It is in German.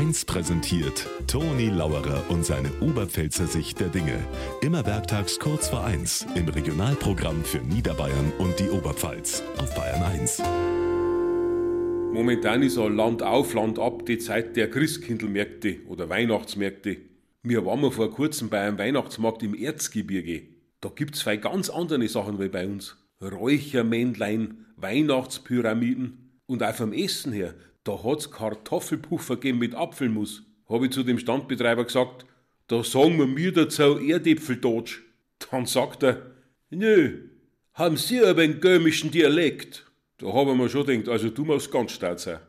1 präsentiert Toni Lauerer und seine Oberpfälzer Sicht der Dinge. Immer werktags kurz vor 1 im Regionalprogramm für Niederbayern und die Oberpfalz auf Bayern 1. Momentan ist ein Land auf, Land ab die Zeit der Christkindlmärkte oder Weihnachtsmärkte. Wir waren mal vor kurzem bei einem Weihnachtsmarkt im Erzgebirge. Da gibt's zwei ganz andere Sachen wie bei uns. Räuchermännlein, Weihnachtspyramiden und auch vom Essen her, da hat's Kartoffelpuffer gegeben mit Apfelmus. Habe ich zu dem Standbetreiber gesagt, da sagen wir mir dazu Erdäpfeldotsch. Dann sagt er, nö, haben Sie aber einen gömischen Dialekt. Da habe ich mir schon gedacht, also du musst ganz stark sein.